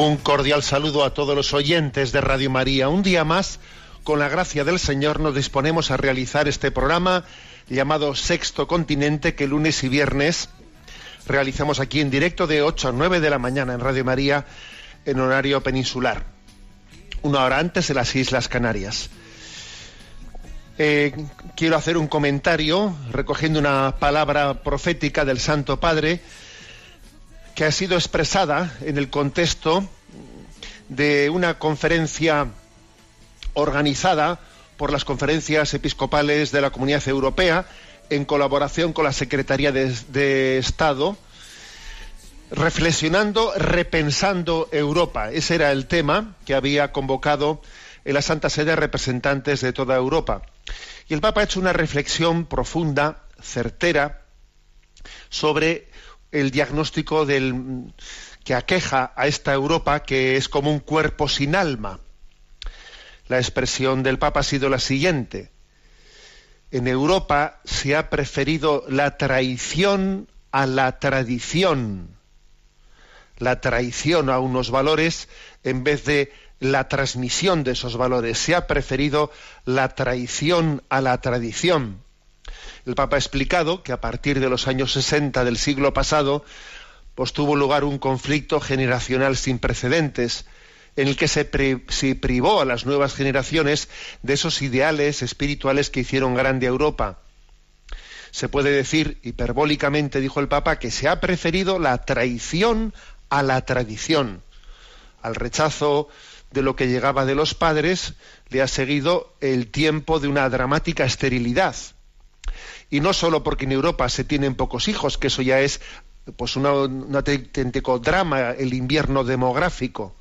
Un cordial saludo a todos los oyentes de Radio María. Un día más, con la gracia del Señor, nos disponemos a realizar este programa llamado Sexto Continente, que lunes y viernes realizamos aquí en directo de 8 a 9 de la mañana en Radio María, en horario peninsular. Una hora antes en las Islas Canarias. Eh, quiero hacer un comentario recogiendo una palabra profética del Santo Padre que ha sido expresada en el contexto de una conferencia organizada por las conferencias episcopales de la Comunidad Europea en colaboración con la Secretaría de, de Estado, reflexionando, repensando Europa. Ese era el tema que había convocado en la Santa Sede representantes de toda Europa. Y el Papa ha hecho una reflexión profunda, certera, sobre el diagnóstico del, que aqueja a esta Europa, que es como un cuerpo sin alma. La expresión del Papa ha sido la siguiente. En Europa se ha preferido la traición a la tradición, la traición a unos valores en vez de la transmisión de esos valores. Se ha preferido la traición a la tradición. El Papa ha explicado que a partir de los años 60 del siglo pasado, pues tuvo lugar un conflicto generacional sin precedentes, en el que se, se privó a las nuevas generaciones de esos ideales espirituales que hicieron grande a Europa. Se puede decir, hiperbólicamente, dijo el Papa, que se ha preferido la traición a la tradición. Al rechazo de lo que llegaba de los padres le ha seguido el tiempo de una dramática esterilidad. Y no solo porque en Europa se tienen pocos hijos, que eso ya es pues un auténtico drama, el invierno demográfico,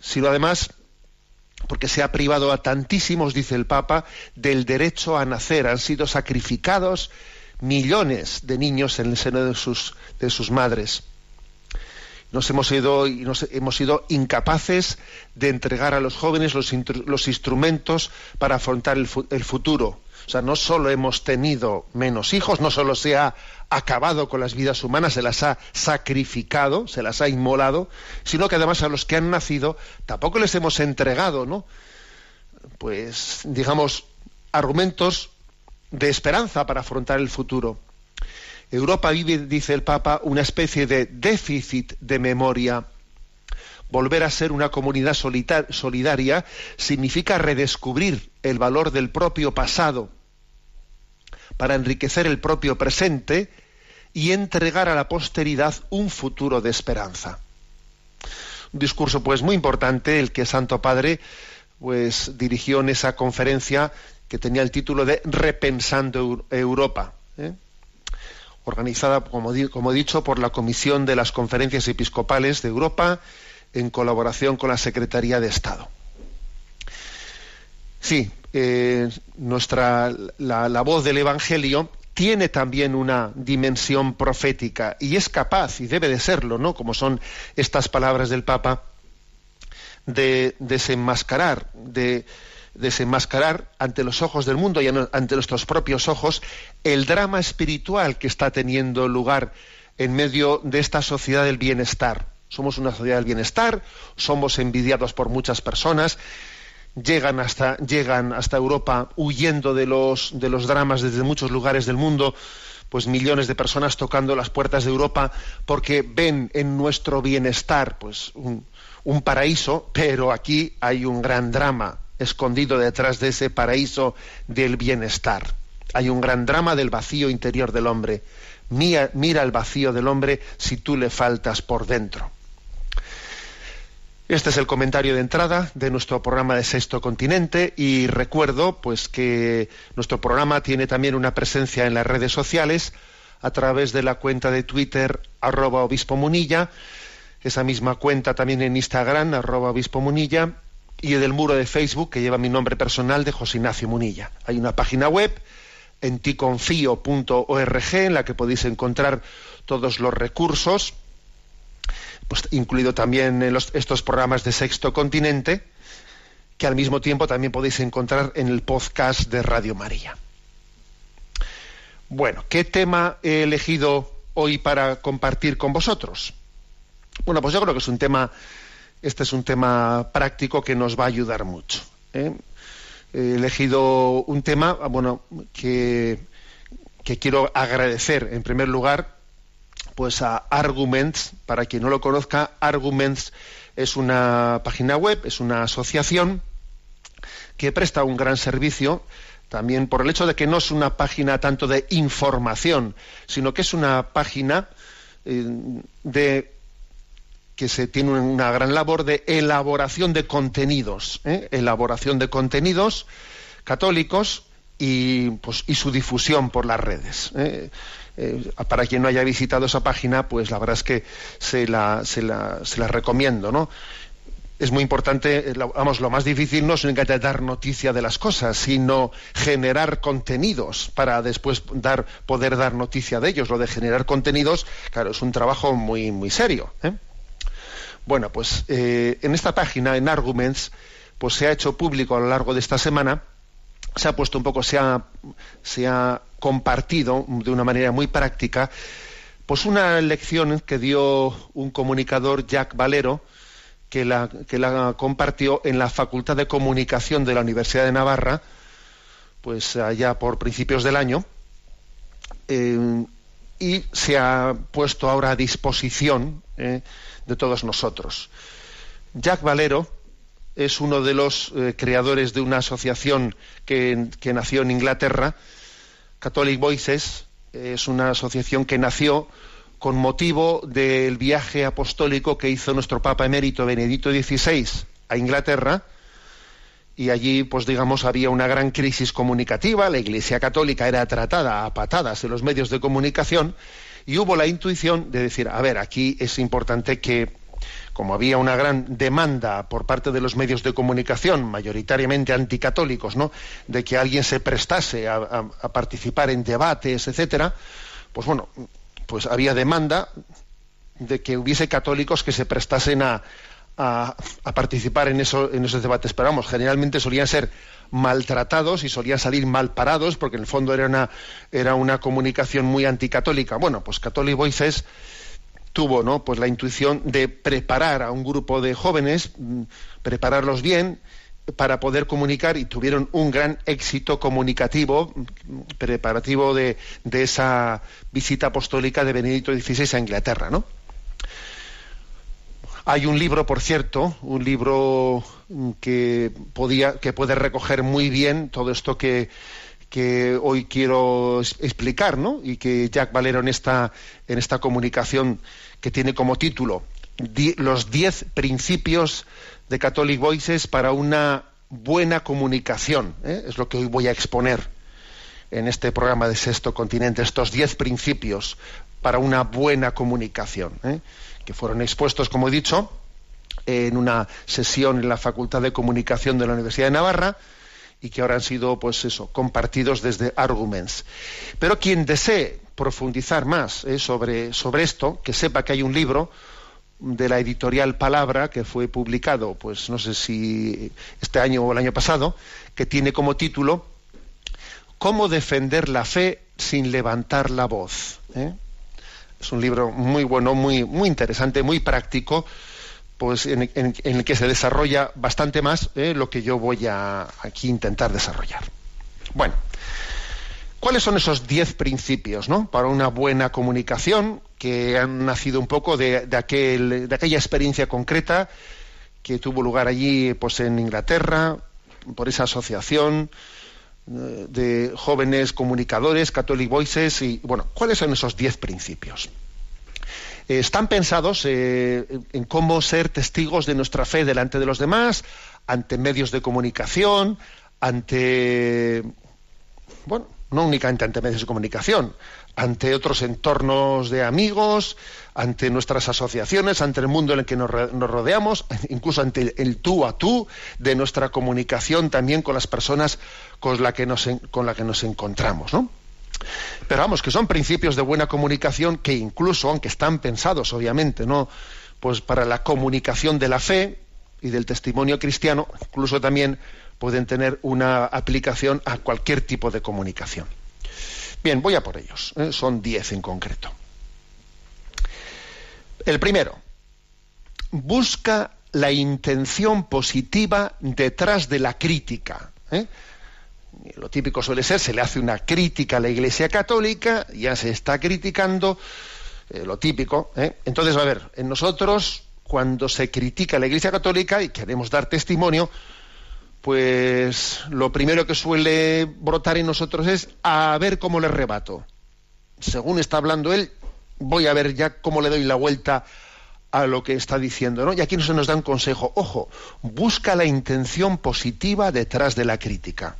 sino además porque se ha privado a tantísimos, dice el Papa, del derecho a nacer. Han sido sacrificados millones de niños en el seno de sus, madres. Nos hemos sido, y nos hemos sido incapaces de entregar a los jóvenes los, instrumentos para afrontar el futuro. O sea, no solo hemos tenido menos hijos, no solo se ha acabado con las vidas humanas, se las ha sacrificado, se las ha inmolado, sino que además a los que han nacido tampoco les hemos entregado, ¿no? Pues, digamos, argumentos de esperanza para afrontar el futuro. Europa vive, dice el Papa, una especie de déficit de memoria. Volver a ser una comunidad solidaria significa redescubrir el valor del propio pasado para enriquecer el propio presente y entregar a la posteridad un futuro de esperanza. Un discurso pues muy importante el que Santo Padre pues dirigió en esa conferencia que tenía el título de Repensando Eu- Europa. ¿eh? organizada, como, como he dicho, por la Comisión de las Conferencias Episcopales de Europa en colaboración con la Secretaría de Estado. Sí, eh, nuestra, la, la voz del Evangelio tiene también una dimensión profética y es capaz, y debe de serlo, ¿no? Como son estas palabras del Papa, de desenmascarar, de desenmascarar ante los ojos del mundo y ante nuestros propios ojos el drama espiritual que está teniendo lugar en medio de esta sociedad del bienestar. Somos una sociedad del bienestar, somos envidiados por muchas personas, llegan hasta, llegan hasta Europa huyendo de los, de los dramas desde muchos lugares del mundo pues millones de personas tocando las puertas de Europa porque ven en nuestro bienestar pues un, un paraíso, pero aquí hay un gran drama escondido detrás de ese paraíso del bienestar. Hay un gran drama del vacío interior del hombre. Mira, mira el vacío del hombre si tú le faltas por dentro. Este es el comentario de entrada de nuestro programa de Sexto Continente y recuerdo pues que nuestro programa tiene también una presencia en las redes sociales a través de la cuenta de Twitter arroba obispo munilla, esa misma cuenta también en Instagram arroba obispo munilla y en el muro de Facebook que lleva mi nombre personal de José Ignacio Munilla. Hay una página web en ticonfío.org en la que podéis encontrar todos los recursos pues, incluido también en estos programas de Sexto Continente, que al mismo tiempo también podéis encontrar en el podcast de Radio María. Bueno, ¿qué tema he elegido hoy para compartir con vosotros? Bueno, pues yo creo que es un tema, este es un tema práctico que nos va a ayudar mucho. ¿eh? He elegido un tema, bueno, que, que quiero agradecer en primer lugar pues a Arguments, para quien no lo conozca, Arguments es una página web, es una asociación que presta un gran servicio también por el hecho de que no es una página tanto de información, sino que es una página eh, de que se tiene una gran labor de elaboración de contenidos, ¿eh? elaboración de contenidos católicos y, pues, y su difusión por las redes. ¿eh? Eh, para quien no haya visitado esa página, pues la verdad es que se la, se la, se la recomiendo, ¿no? es muy importante, eh, vamos, lo más difícil no es dar noticia de las cosas, sino generar contenidos para después dar, poder dar noticia de ellos. Lo de generar contenidos, claro, es un trabajo muy, muy serio. ¿eh? Bueno, pues en esta página, en Arguments, pues se ha hecho público a lo largo de esta semana se ha puesto un poco, se ha, se ha compartido de una manera muy práctica, pues una lección que dio un comunicador, Jack Valero, que la, compartió en la Facultad de Comunicación de la Universidad de Navarra, pues allá por principios del año, eh, y se ha puesto ahora a disposición eh, de todos nosotros. Jack Valero es uno de los eh, creadores de una asociación que, nació en Inglaterra, Catholic Voices, es una asociación que nació con motivo del viaje apostólico que hizo nuestro Papa emérito Benedicto XVI a Inglaterra, y allí, pues digamos, había una gran crisis comunicativa, la Iglesia Católica era tratada a patadas en los medios de comunicación, y hubo la intuición de decir, a ver, aquí es importante que como había una gran demanda por parte de los medios de comunicación, mayoritariamente anticatólicos, ¿no? de que alguien se prestase a, participar en debates, etcétera, pues bueno, pues había demanda de que hubiese católicos que se prestasen a, participar en, eso, en esos debates. Pero vamos, generalmente solían ser maltratados y solían salir mal parados, porque en el fondo era una, era una comunicación muy anticatólica. Bueno, pues Catholic Voices tuvo ¿no? pues la intuición de preparar a un grupo de jóvenes, mm, prepararlos bien para poder comunicar y tuvieron un gran éxito comunicativo mm, preparativo de, esa visita apostólica de Benedicto XVI a Inglaterra, ¿no? Hay un libro, por cierto, un libro mm, que podía, que puede recoger muy bien todo esto que, que hoy quiero explicar, ¿no? Y que Jack Valero en esta, en esta comunicación que tiene como título Los diez principios de Catholic Voices para una buena comunicación. ¿eh? Es lo que hoy voy a exponer en este programa de Sexto Continente, estos diez principios para una buena comunicación, ¿eh? que fueron expuestos, como he dicho, en una sesión en la Facultad de Comunicación de la Universidad de Navarra y que ahora han sido, pues eso, compartidos desde Arguments. Pero quien desee profundizar más eh, sobre, sobre esto, que sepa que hay un libro de la editorial Palabra que fue publicado, pues no sé si este año o el año pasado, que tiene como título Cómo defender la fe sin levantar la voz. ¿eh? Es un libro muy bueno, muy, muy interesante, muy práctico, pues en, el que se desarrolla bastante más ¿eh? lo que yo voy a aquí intentar desarrollar. Bueno, ¿Cuáles son esos diez principios ¿no? para una buena comunicación que han nacido un poco de, aquel, de aquella experiencia concreta que tuvo lugar allí pues, en Inglaterra, por esa asociación eh, de jóvenes comunicadores, Catholic Voices, y bueno, ¿cuáles son esos diez principios? Eh, están pensados eh, en cómo ser testigos de nuestra fe delante de los demás, ante medios de comunicación, ante bueno, no únicamente ante medios de comunicación, ante otros entornos de amigos, ante nuestras asociaciones, ante el mundo en el que nos, rodeamos, incluso ante el, tú a tú de nuestra comunicación también con las personas con las que nos, que nos encontramos, ¿no? Pero vamos, que son principios de buena comunicación que incluso, aunque están pensados, obviamente, ¿no? Pues para la comunicación de la fe y del testimonio cristiano, incluso también pueden tener una aplicación a cualquier tipo de comunicación. Bien, voy a por ellos. ¿eh? Son diez en concreto. El primero, busca la intención positiva detrás de la crítica. ¿eh? Lo típico suele ser, se le hace una crítica a la Iglesia Católica, ya se está criticando, eh, lo típico. Entonces, a ver, en nosotros, cuando se critica a la Iglesia Católica y queremos dar testimonio, pues lo primero que suele brotar en nosotros es a ver cómo le rebato. Según está hablando él, voy a ver ya cómo le doy la vuelta a lo que está diciendo, ¿no? Y aquí se nos da un consejo, ojo, busca la intención positiva detrás de la crítica.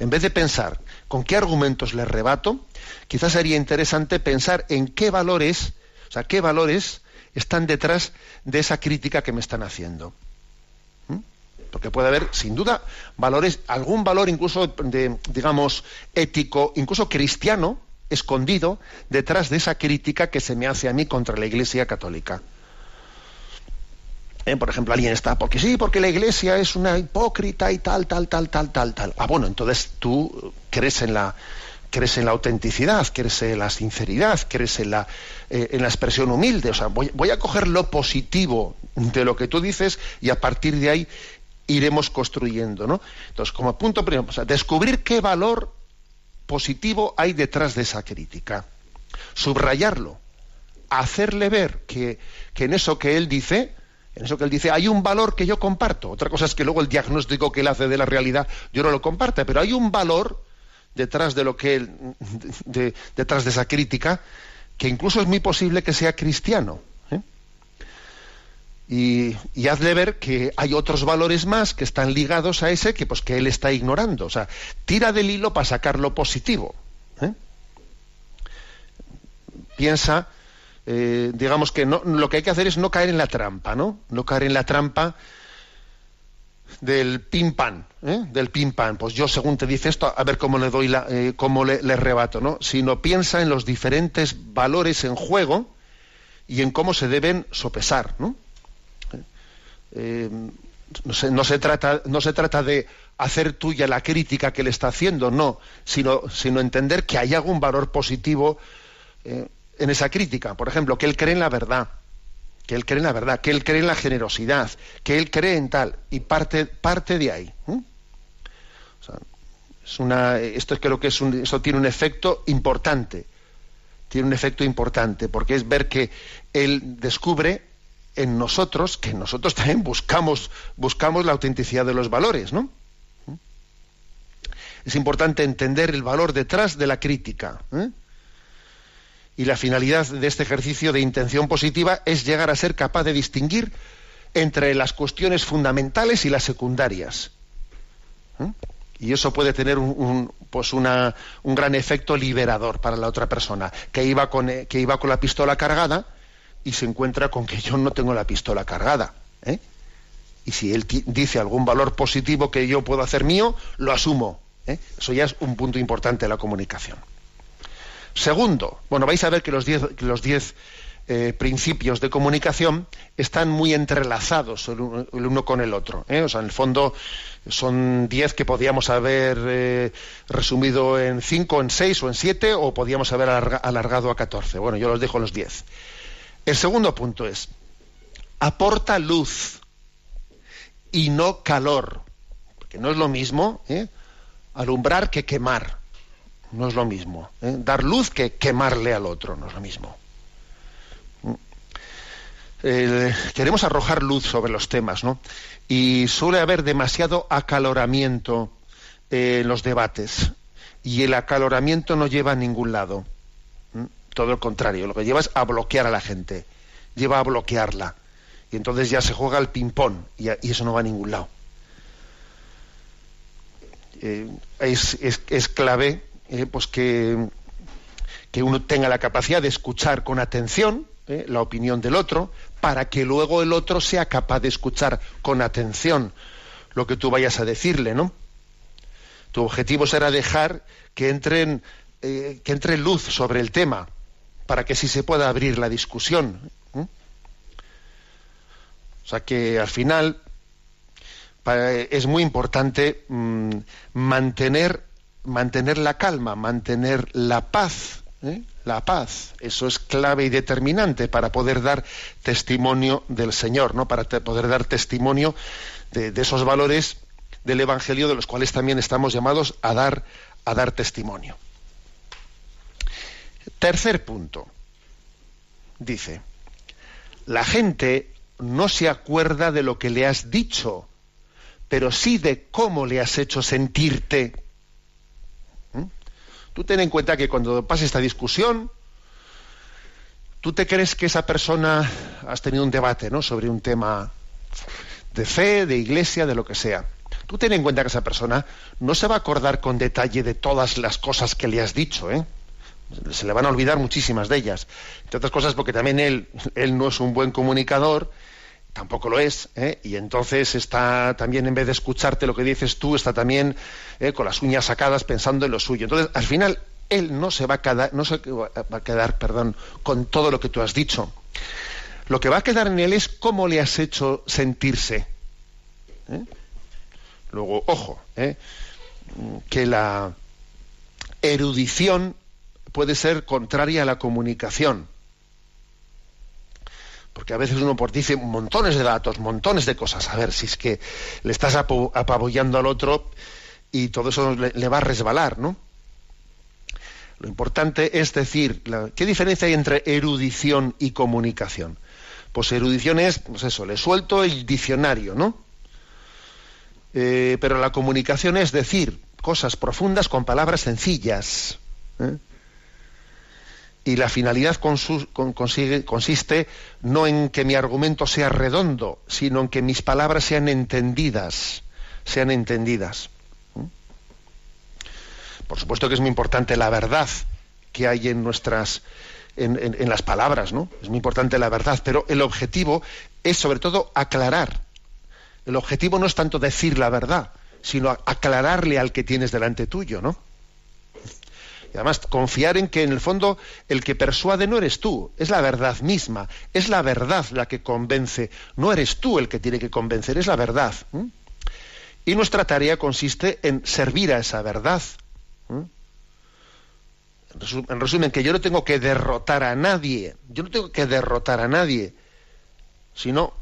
En vez de pensar con qué argumentos le rebato, quizás sería interesante pensar en qué valores, o sea, qué valores están detrás de esa crítica que me están haciendo porque puede haber sin duda valores, algún valor incluso de, digamos, ético, incluso cristiano, escondido detrás de esa crítica que se me hace a mí contra la Iglesia Católica. Eh, por ejemplo, alguien está, porque sí, porque la Iglesia es una hipócrita y tal, tal, tal, tal, tal, tal. Ah, bueno, entonces tú crees en la crees en la autenticidad, crees en la sinceridad, crees en la, eh, en la expresión humilde. O sea, voy, a coger lo positivo de lo que tú dices y a partir de ahí iremos construyendo, ¿no? Entonces, como punto primero, descubrir qué valor positivo hay detrás de esa crítica, subrayarlo, hacerle ver que, en eso que él dice, en eso que él dice, hay un valor que yo comparto. Otra cosa es que luego el diagnóstico que él hace de la realidad yo no lo comparte, pero hay un valor detrás de lo que él, detrás de esa crítica, que incluso es muy posible que sea cristiano y, hazle ver que hay otros valores más que están ligados a ese que pues que él está ignorando. O sea, tira del hilo para sacar lo positivo. ¿eh? Piensa, eh, digamos que lo que hay que hacer es no caer en la trampa, ¿no? No caer en la trampa del pim pam, ¿eh? del pim pam. Pues yo según te dice esto, a ver cómo le doy la, cómo le, rebato, ¿no? Sino piensa en los diferentes valores en juego y en cómo se deben sopesar, ¿no? Eh, no, se, trata, no se trata de hacer tuya la crítica que le está haciendo, no, sino, sino entender que hay algún valor positivo eh, en esa crítica. Por ejemplo, que él cree en la verdad, que él cree en la verdad, que él cree en la generosidad, que él cree en tal, y parte, parte de ahí. es una, esto que es tiene un efecto importante, tiene un efecto importante, porque es ver que él descubre en nosotros que nosotros también buscamos, buscamos la autenticidad de los valores, ¿no? Es importante entender el valor detrás de la crítica. ¿eh? Y la finalidad de este ejercicio de intención positiva es llegar a ser capaz de distinguir entre las cuestiones fundamentales y las secundarias. ¿eh? Y eso puede tener un, pues una, un gran efecto liberador para la otra persona, que iba con, que iba con la pistola cargada y se encuentra con que yo no tengo la pistola cargada. ¿eh? Y si él dice algún valor positivo que yo puedo hacer mío, lo asumo. ¿eh? Eso ya es un punto importante de la comunicación. Segundo, bueno, vais a ver que los diez, los diez eh, principios de comunicación están muy entrelazados el uno, con el otro. O sea, en el fondo son diez que podíamos haber resumido en cinco, en seis o en siete, o podíamos haber alargado a catorce. Bueno, yo los dejo los diez. El segundo punto es, aporta luz y no calor, porque no es lo mismo ¿eh? alumbrar que quemar. No es lo mismo. ¿eh? Dar luz que quemarle al otro, no es lo mismo. Eh, queremos arrojar luz sobre los temas, ¿no? Y suele haber demasiado acaloramiento en los debates. Y el acaloramiento no lleva a ningún lado. Todo lo contrario, lo que lleva es a bloquear a la gente. Lleva a bloquearla. Y entonces ya se juega el ping-pong y, eso no va a ningún lado. Eh, es, clave eh, pues que, que uno tenga la capacidad de escuchar con atención ¿eh? la opinión del otro, para que luego el otro sea capaz de escuchar con atención lo que tú vayas a decirle, ¿no? Tu objetivo será dejar que entren, eh, que entre luz sobre el tema, para que sí se pueda abrir la discusión. O sea que al final es muy importante mm, mantener, mantener la calma, mantener la paz ¿eh? la paz. Eso es clave y determinante para poder dar testimonio del Señor, ¿no? Para poder dar testimonio de, esos valores del Evangelio de los cuales también estamos llamados a dar, a dar testimonio. Tercer punto. Dice, la gente no se acuerda de lo que le has dicho, pero sí de cómo le has hecho sentirte. Tú ten en cuenta que cuando pase esta discusión, tú te crees que esa persona has tenido un debate, ¿no? Sobre un tema de fe, de iglesia, de lo que sea. Tú ten en cuenta que esa persona no se va a acordar con detalle de todas las cosas que le has dicho, ¿eh? Se le van a olvidar muchísimas de ellas. Entre otras cosas porque también él, él no es un buen comunicador tampoco lo es, ¿eh? y entonces está también, en vez de escucharte lo que dices tú, está también ¿eh? con las uñas sacadas pensando en lo suyo. Entonces, al final, él no se va a quedar, no se va a quedar, perdón, con todo lo que tú has dicho. Lo que va a quedar en él es cómo le has hecho sentirse. ¿eh? Luego, ojo, que la erudición puede ser contraria a la comunicación porque a veces uno por dice montones de datos, montones de cosas, a ver si es que le estás apabullando al otro y todo eso le, va a resbalar, ¿no? Lo importante es decir, ¿qué diferencia hay entre erudición y comunicación? Pues erudición es, pues eso, le suelto el diccionario, ¿no? Eh, pero la comunicación es decir cosas profundas con palabras sencillas. ¿eh? Y la finalidad consiste no en que mi argumento sea redondo, sino en que mis palabras sean entendidas, sean entendidas. ¿Mm? Por supuesto que es muy importante la verdad que hay en nuestras en, en, las palabras, ¿no? Es muy importante la verdad, pero el objetivo es sobre todo aclarar. El objetivo no es tanto decir la verdad, sino aclararle al que tienes delante tuyo, ¿no? Y además confiar en que en el fondo el que persuade no eres tú, es la verdad misma, es la verdad la que convence, no eres tú el que tiene que convencer, es la verdad. Y nuestra tarea consiste en servir a esa verdad. En resumen, que yo no tengo que derrotar a nadie, yo no tengo que derrotar a nadie, sino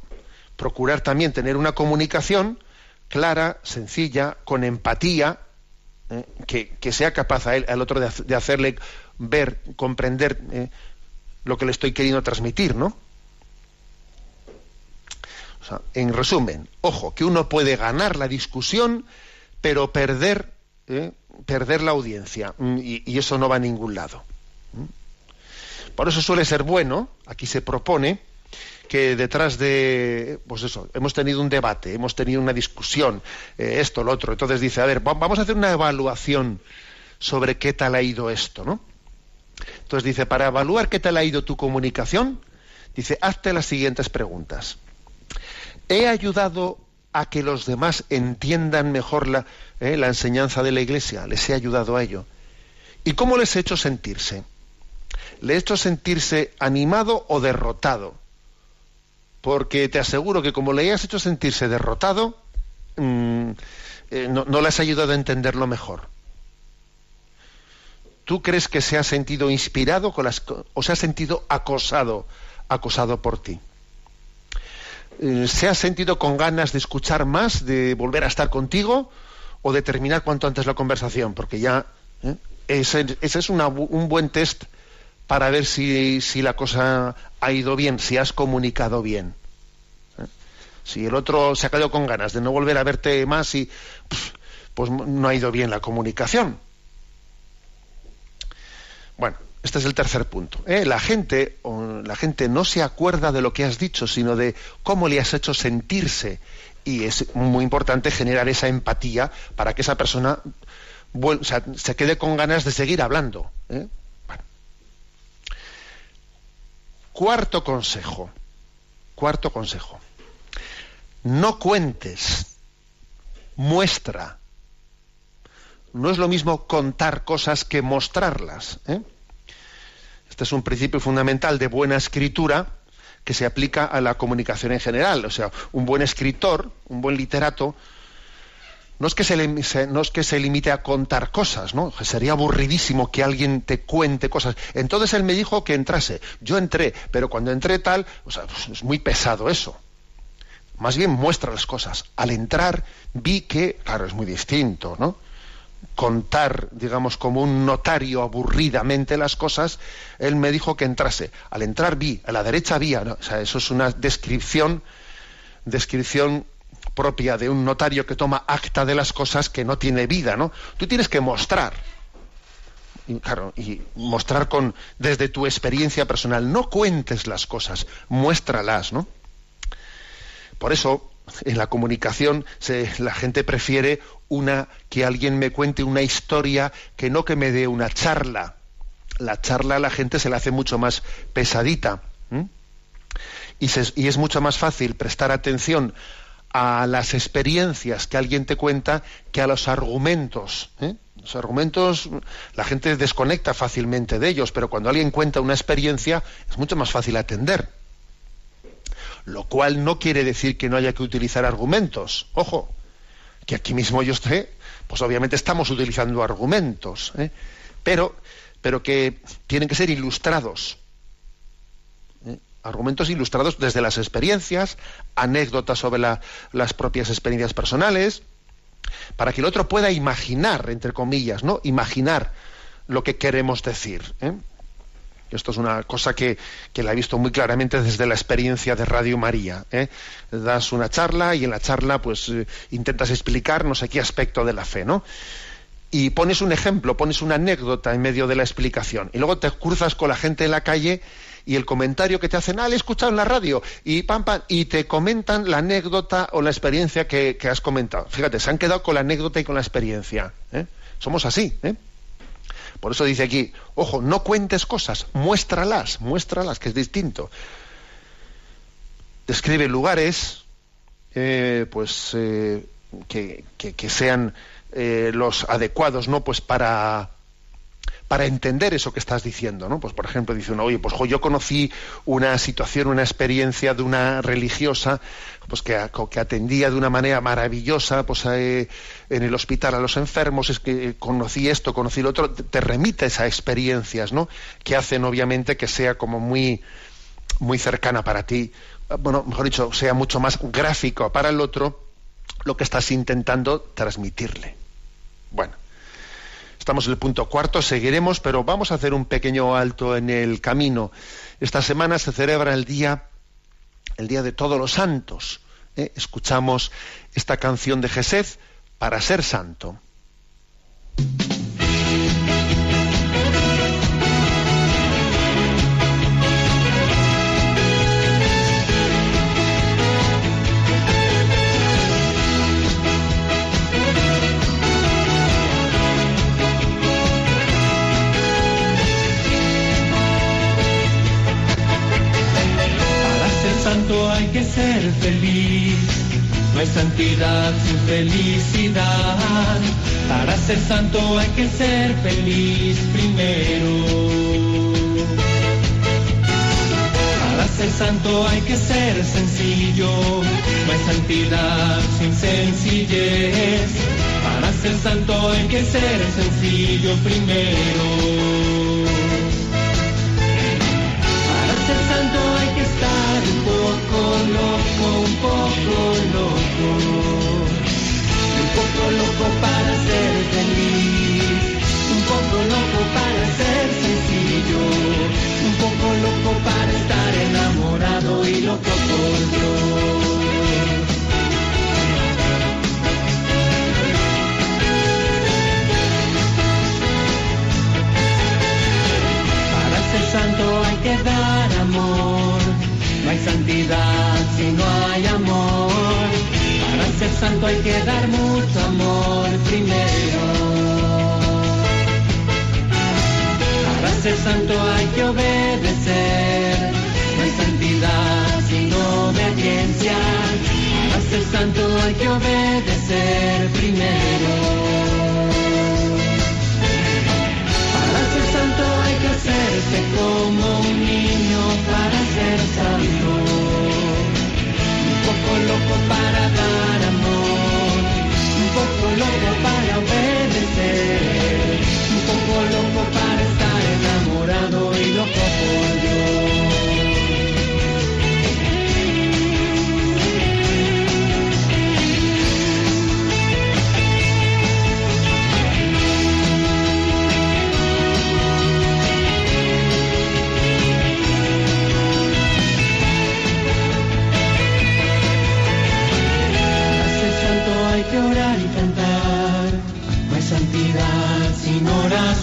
procurar también tener una comunicación clara, sencilla, con empatía, ¿eh? que, sea capaz a él, al otro de, hacerle ver, comprender ¿eh? lo que le estoy queriendo transmitir, ¿no? en resumen, ojo, que uno puede ganar la discusión, pero perder, ¿eh? perder la audiencia, mm, y, eso no va a ningún lado. Por eso suele ser bueno, aquí se propone, que detrás de, pues eso, hemos tenido un debate, hemos tenido una discusión, eh, esto, lo otro. Entonces dice, a ver, vamos a hacer una evaluación sobre qué tal ha ido esto, ¿no? Entonces dice, para evaluar qué tal ha ido tu comunicación, dice, hazte las siguientes preguntas. ¿He ayudado a que los demás entiendan mejor la, eh, la enseñanza de la Iglesia? ¿Les he ayudado a ello? ¿Y cómo les he hecho sentirse? ¿Le he hecho sentirse animado o derrotado? Porque te aseguro que como le hayas hecho sentirse derrotado, mm, eh, no, le has ayudado a entenderlo mejor. ¿Tú crees que se ha sentido inspirado con las, o se ha sentido acosado, acosado por ti? Eh, ¿Se ha sentido con ganas de escuchar más, de volver a estar contigo o de terminar cuanto antes la conversación? Porque ya, ¿eh? ese, es un buen test para ver si, la cosa ha ido bien, si has comunicado bien. ¿eh? Si el otro se ha quedado con ganas de no volver a verte más y pues no ha ido bien la comunicación. Bueno, este es el tercer punto. ¿eh? La, gente, la gente no se acuerda de lo que has dicho, sino de cómo le has hecho sentirse. Y es muy importante generar esa empatía para que esa persona se quede con ganas de seguir hablando. ¿eh? Cuarto consejo. Cuarto consejo. No cuentes, muestra. No es lo mismo contar cosas que mostrarlas. ¿eh? Este es un principio fundamental de buena escritura que se aplica a la comunicación en general. O sea, un buen escritor, un buen literato, no es que se, no limite a contar cosas, ¿no? Sería aburridísimo que alguien te cuente cosas. Entonces él me dijo que entrase. Yo entré, pero cuando entré tal, o sea, pues, es muy pesado eso. Más bien muestra las cosas. Al entrar vi que, claro, es muy distinto, ¿no? contar, digamos, como un notario aburridamente las cosas, él me dijo que entrase. Al entrar vi, a la derecha vi, o sea, eso es una descripción, descripción propia de un notario que toma acta de las cosas que no tiene vida, ¿no? Tú tienes que mostrar, y, claro, y mostrar con desde tu experiencia personal. No cuentes las cosas, muéstralas, ¿no? Por eso en la comunicación la gente prefiere una que alguien me cuente una historia que no que me dé una charla. La charla a la gente se le hace mucho más pesadita. Y, y, es mucho más fácil prestar atención a las experiencias que alguien te cuenta que a los argumentos. ¿eh? Los argumentos, la gente desconecta fácilmente de ellos, pero cuando alguien cuenta una experiencia es mucho más fácil atender lo cual no quiere decir que no haya que utilizar argumentos. Ojo, que aquí mismo yo estoy, pues obviamente estamos utilizando argumentos, ¿eh? pero, pero que tienen que ser ilustrados. Argumentos ilustrados desde las experiencias, anécdotas sobre las propias experiencias personales, para que el otro pueda imaginar, entre comillas, ¿no? Imaginar lo que queremos decir. ¿eh? Esto es una cosa que, la he visto muy claramente desde la experiencia de Radio María. ¿eh? Das una charla y en la charla pues eh, intentas explicar no sé qué aspecto de la fe, ¿no? Y pones un ejemplo, pones una anécdota en medio de la explicación. Y luego te cruzas con la gente en la calle y el comentario que te hacen, ah, le he escuchado en la radio, y pam, pam, y te comentan la anécdota o la experiencia que, has comentado. Fíjate, se han quedado con la anécdota y con la experiencia. ¿eh? Somos así, ¿eh? Por eso dice aquí, ojo, no cuentes cosas, muéstralas, muéstralas, que es distinto. Describe lugares, eh, pues, eh, que, sean los adecuados, ¿no? Pues para para entender eso que estás diciendo, ¿no? Pues por ejemplo dice uno, oye, pues yo conocí una situación, una experiencia de una religiosa, pues que, atendía de una manera maravillosa, pues eh, en el hospital a los enfermos, es que conocí esto, conocí lo otro, te remite a experiencias, ¿no? Que hacen obviamente que sea como muy, muy cercana para ti, bueno, mejor dicho, sea mucho más gráfico para el otro lo que estás intentando transmitirle. Bueno. Estamos en el punto cuarto, seguiremos, pero vamos a hacer un pequeño alto en el camino. Esta semana se celebra el día, el día de todos los santos. ¿eh? Escuchamos esta canción de Jesús para ser santo. Que ser feliz. No hay santidad sin felicidad. Para ser santo hay que ser feliz primero. Para ser santo hay que ser sencillo. No hay santidad sin sencillez. Para ser santo hay que ser sencillo primero. loco, un poco loco, un poco loco para ser feliz, un poco loco para ser sencillo, un poco loco para estar enamorado y loco por Dios. santo hay que dar amor, no hay santidad mucho amor primero. Para ser santo hay que obedecer. No hay santidad sin obediencia. Para ser santo hay que obedecer primero. Para ser santo hay que hacerse como un niño para ser para dar amor, un poco loco para obedecer, un poco loco para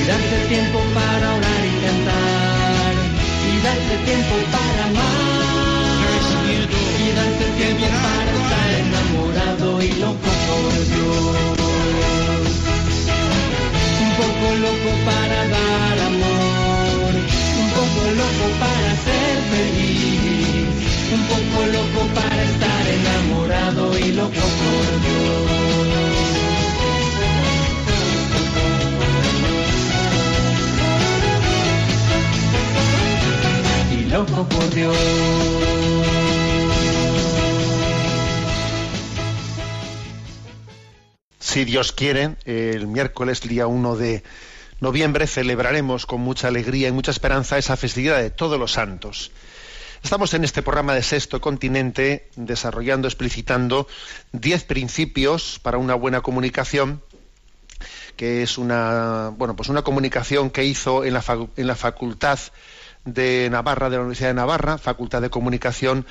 Y darte tiempo para orar y cantar. Y darte tiempo para amar. Y darte tiempo para estar enamorado y loco por Dios. Un poco loco para dar amor. Un poco loco para ser feliz. Un poco loco para estar enamorado y loco por Dios. Si Dios quiere, el miércoles día 1 de noviembre celebraremos con mucha alegría y mucha esperanza esa festividad de todos los santos. Estamos en este programa de Sexto Continente desarrollando, explicitando diez principios para una buena comunicación, que es una, bueno, pues una comunicación que hizo en la, en la Facultad de Navarra, de la Universidad de Navarra, Facultad de Comunicación,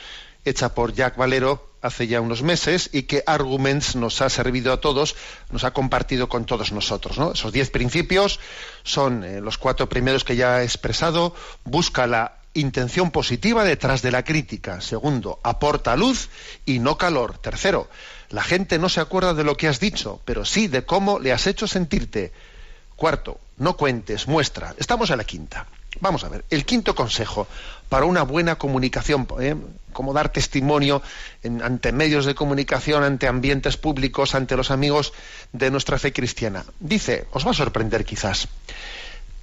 hecha por Jack Valero hace ya unos meses y que Arguments nos ha servido a todos, nos ha compartido con todos nosotros. ¿no? Esos diez principios son eh, los cuatro primeros que ya he expresado. Busca la intención positiva detrás de la crítica. Segundo, aporta luz y no calor. Tercero, la gente no se acuerda de lo que has dicho, pero sí de cómo le has hecho sentirte. Cuarto, no cuentes, muestra. Estamos a la quinta. Vamos a ver, el quinto consejo para una buena comunicación, ¿eh? cómo dar testimonio ante medios de comunicación, ante ambientes públicos, ante los amigos de nuestra fe cristiana. Dice, os va a sorprender quizás,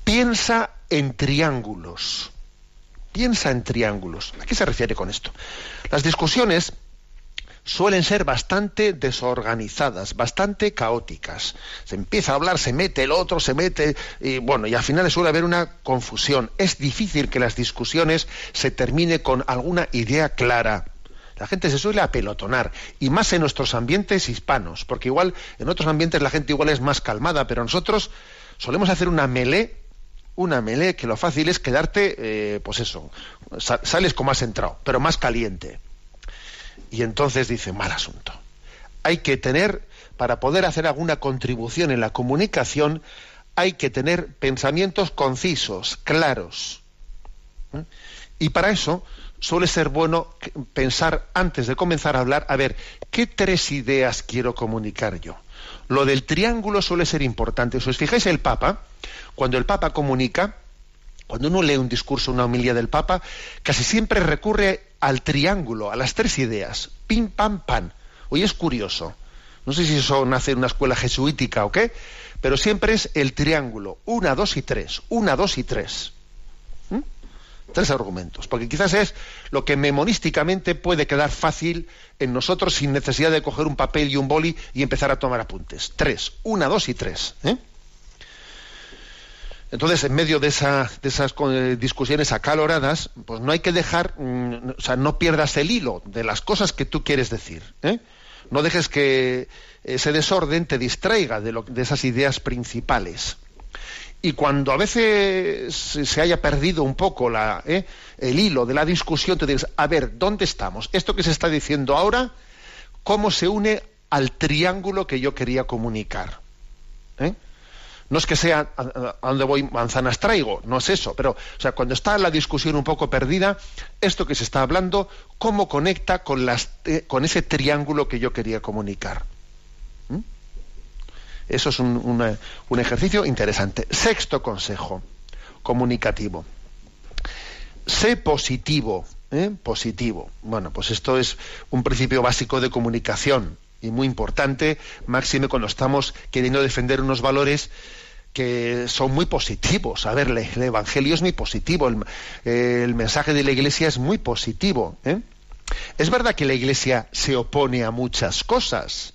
piensa en triángulos. Piensa en triángulos. ¿A qué se refiere con esto? Las discusiones suelen ser bastante desorganizadas, bastante caóticas. Se empieza a hablar, se mete el otro, se mete, y bueno, y al final suele haber una confusión. Es difícil que las discusiones se termine con alguna idea clara. La gente se suele apelotonar, y más en nuestros ambientes hispanos, porque igual en otros ambientes la gente igual es más calmada, pero nosotros solemos hacer una melé, una melé que lo fácil es quedarte, eh, pues eso, sa- sales como has entrado, pero más caliente. Y entonces dice, mal asunto. Hay que tener, para poder hacer alguna contribución en la comunicación, hay que tener pensamientos concisos, claros. Y para eso suele ser bueno pensar antes de comenzar a hablar, a ver, ¿qué tres ideas quiero comunicar yo? Lo del triángulo suele ser importante. Si os fijáis, el Papa, cuando el Papa comunica, cuando uno lee un discurso, una homilía del Papa, casi siempre recurre al triángulo, a las tres ideas. Pim, pam, pan. Hoy es curioso. No sé si eso nace en una escuela jesuítica o qué, pero siempre es el triángulo. Una, dos y tres. Una, dos y tres. ¿Mm? Tres argumentos. Porque quizás es lo que memorísticamente puede quedar fácil en nosotros sin necesidad de coger un papel y un boli y empezar a tomar apuntes. Tres. Una, dos y tres. ¿eh? Entonces, en medio de, esa- de esas eh, discusiones acaloradas, pues no hay que dejar, mm, o sea, no pierdas el hilo de las cosas que tú quieres decir. ¿eh? No dejes que ese desorden te distraiga de, lo, de esas ideas principales. Y cuando a veces se haya perdido un poco ¿eh? el hilo de la discusión, te dices, a ver, ¿dónde estamos? Esto que se está diciendo ahora, ¿cómo se une al triángulo que yo quería comunicar? ¿Eh? No es que sea a, dónde voy manzanas traigo, no es eso, pero o sea, cuando está la discusión un poco perdida, esto que se está hablando, ¿cómo conecta con, eh, ese triángulo que yo quería comunicar? ¿Mm? Eso es un, un ejercicio interesante. Sexto consejo comunicativo. Sé positivo, ¿eh? positivo. Bueno, pues esto es un principio básico de comunicación y muy importante, máxime cuando estamos queriendo defender unos valores que son muy positivos. A ver, el Evangelio es muy positivo, el, mensaje de la Iglesia es muy positivo. ¿eh? Es verdad que la Iglesia se opone a muchas cosas,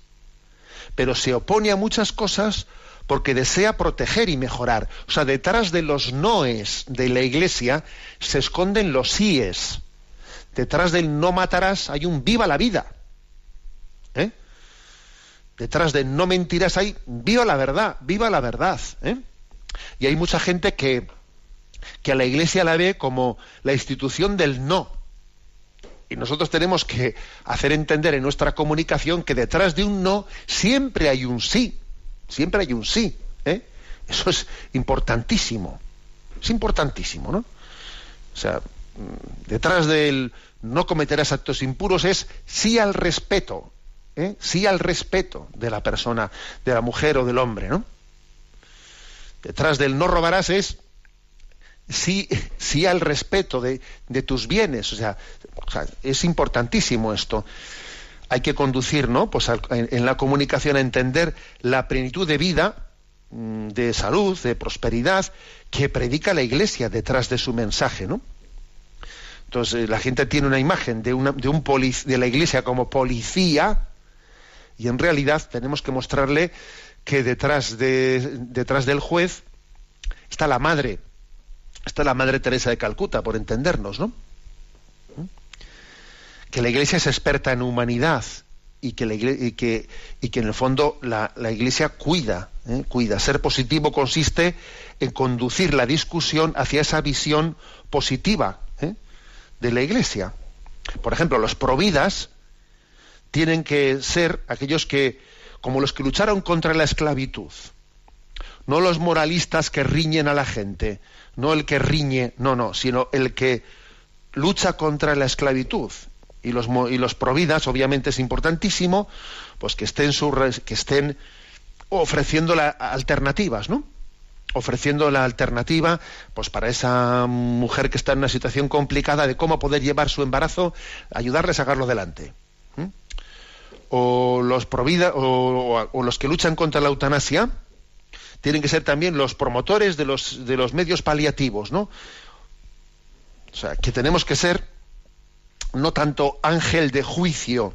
pero se opone a muchas cosas porque desea proteger y mejorar. O sea, detrás de los noes de la Iglesia se esconden los síes. Detrás del no matarás hay un viva la vida. ¿Eh? Detrás de no mentirás hay viva la verdad, viva la verdad. ¿eh? Y hay mucha gente que, que a la Iglesia la ve como la institución del no. Y nosotros tenemos que hacer entender en nuestra comunicación que detrás de un no siempre hay un sí. Siempre hay un sí. ¿eh? Eso es importantísimo. Es importantísimo, ¿no? O sea, mm, detrás del no cometerás actos impuros es sí al respeto. ¿Eh? Sí al respeto de la persona, de la mujer o del hombre, ¿no? Detrás del no robarás es sí, sí al respeto de, tus bienes. O sea, es importantísimo esto hay que conducir, ¿no? Pues en, la comunicación a entender la plenitud de vida, mm, de salud, de prosperidad que predica la Iglesia detrás de su mensaje, ¿no? Entonces la gente tiene una imagen de, una, de, un de la Iglesia como policía y en realidad tenemos que mostrarle que detrás, de, detrás del juez está la madre, está la madre Teresa de Calcuta, por entendernos, ¿no? que la Iglesia es experta en humanidad y que, la y que, y que en el fondo la, Iglesia cuida, ¿eh? cuida. Ser positivo consiste en conducir la discusión hacia esa visión positiva ¿eh? de la Iglesia. Por ejemplo, los providas tienen que ser aquellos que, como los que lucharon contra la esclavitud, no los moralistas que riñen a la gente, no el que riñe, no, no, sino el que lucha contra la esclavitud, y los, y los providas, obviamente es importantísimo, pues que estén, que estén ofreciendo alternativas, ¿no? ofreciendo la alternativa pues para esa mujer que está en una situación complicada de cómo poder llevar su embarazo, ayudarle a sacarlo adelante. O los que luchan contra la eutanasia tienen que ser también los promotores de los, de los medios paliativos, ¿no? O sea, que tenemos que ser no tanto ángel de juicio,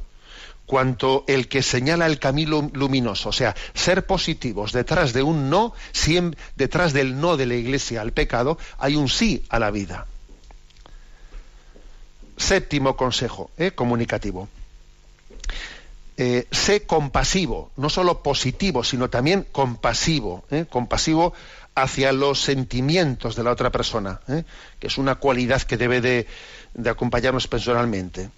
cuanto el que señala el camino luminoso. O sea, ser positivos. Detrás de un no, siempre, detrás del no de la Iglesia al pecado, hay un sí a la vida. Séptimo consejo ¿eh? comunicativo. Eh, sé compasivo, no solo positivo, sino también compasivo, ¿eh? compasivo hacia los sentimientos de la otra persona, ¿eh? que es una cualidad que debe de, acompañarnos personalmente.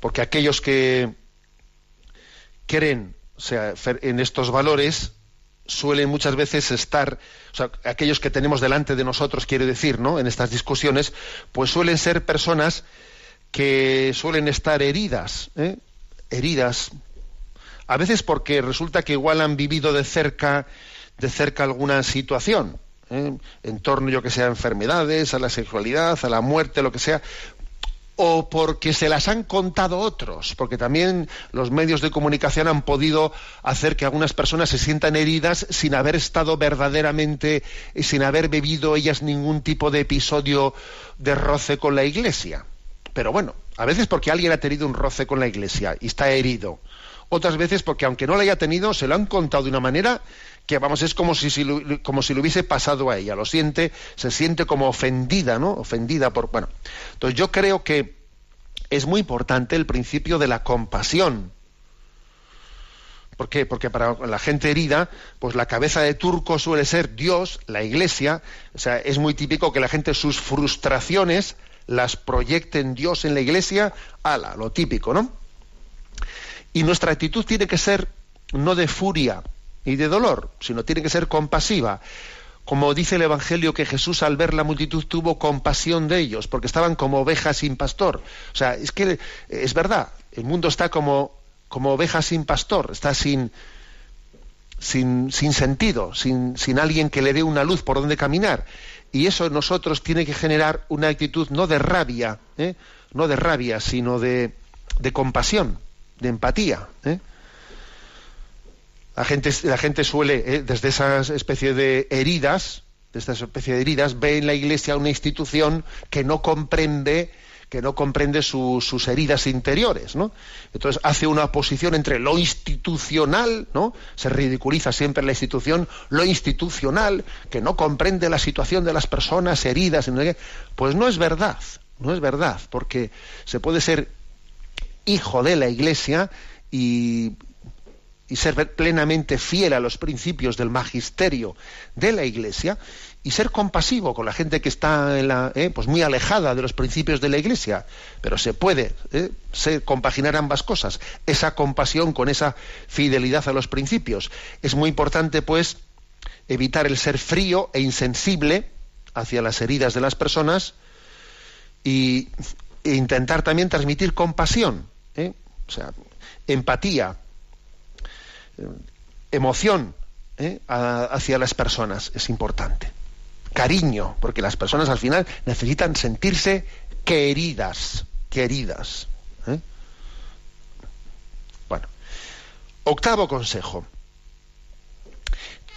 Porque aquellos que creen en estos valores suelen muchas veces estar, aquellos que tenemos delante de nosotros, quiere decir, ¿no? En estas discusiones, pues suelen ser personas que suelen estar heridas, ¿eh? Heridas, a veces porque resulta que igual han vivido de cerca, de cerca alguna situación, ¿eh? en torno, yo que sea, a enfermedades, a la sexualidad, a la muerte, lo que sea, o porque se las han contado otros, porque también los medios de comunicación han podido hacer que algunas personas se sientan heridas sin haber estado verdaderamente, sin haber bebido ellas ningún tipo de episodio de roce con la Iglesia. Pero bueno, a veces porque alguien ha tenido un roce con la Iglesia y está herido. Otras veces porque aunque no lo haya tenido, se lo han contado de una manera que vamos, es como si, como si lo hubiese pasado a ella, lo siente, se siente como ofendida, ¿no? Ofendida por, bueno. Entonces yo creo que es muy importante el principio de la compasión, ¿Por qué? Porque para la gente herida, pues la cabeza de turco suele ser Dios, la Iglesia. O sea, es muy típico que la gente sus frustraciones las proyecte en Dios en la Iglesia. Ala, lo típico, ¿no? Y nuestra actitud tiene que ser no de furia y de dolor, sino tiene que ser compasiva. Como dice el Evangelio que Jesús al ver la multitud tuvo compasión de ellos, porque estaban como ovejas sin pastor. O sea, es que es verdad, el mundo está como como sin pastor, está sin, sin, sin sentido, sin, sin, alguien que le dé una luz por donde caminar. Y eso en nosotros tiene que generar una actitud no de rabia, ¿eh? no de rabia, sino de, compasión, de empatía. ¿eh? La, gente, suele, ¿eh? desde esa especie de heridas, de esta especie de heridas, ve en la Iglesia una institución que no comprende que no comprende sus heridas interiores, ¿no? Entonces hace una oposición entre lo institucional, ¿no? Se ridiculiza siempre la institución, lo institucional, que no comprende la situación de las personas heridas, pues no es verdad, no es verdad, porque se puede ser hijo de la Iglesia y, y ser plenamente fiel a los principios del magisterio de la Iglesia y ser compasivo con la gente que está en la, eh, pues muy alejada de los principios de la Iglesia. Pero se puede eh, compaginar ambas cosas, esa compasión con esa fidelidad a los principios. Es muy importante, pues, evitar el ser frío e insensible hacia las heridas de las personas y, e intentar también transmitir compasión, eh, o sea, empatía, emoción hacia las personas. Es importante cariño, porque las personas al final necesitan sentirse queridas, queridas. ¿eh? Bueno, octavo consejo.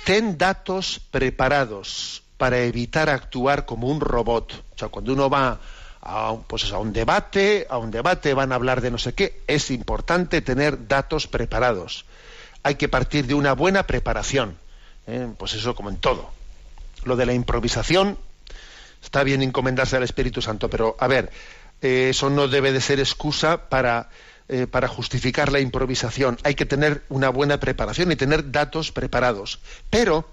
Ten datos preparados para evitar actuar como un robot. O sea, cuando uno va a, pues a un debate, a un debate van a hablar de no sé qué, es importante tener datos preparados. Hay que partir de una buena preparación. ¿eh? Pues eso como en todo lo de la improvisación, está bien encomendarse al Espíritu Santo, pero a ver, eh, eso no debe de ser excusa para, eh, para justificar la improvisación. Hay que tener una buena preparación y tener datos preparados. Pero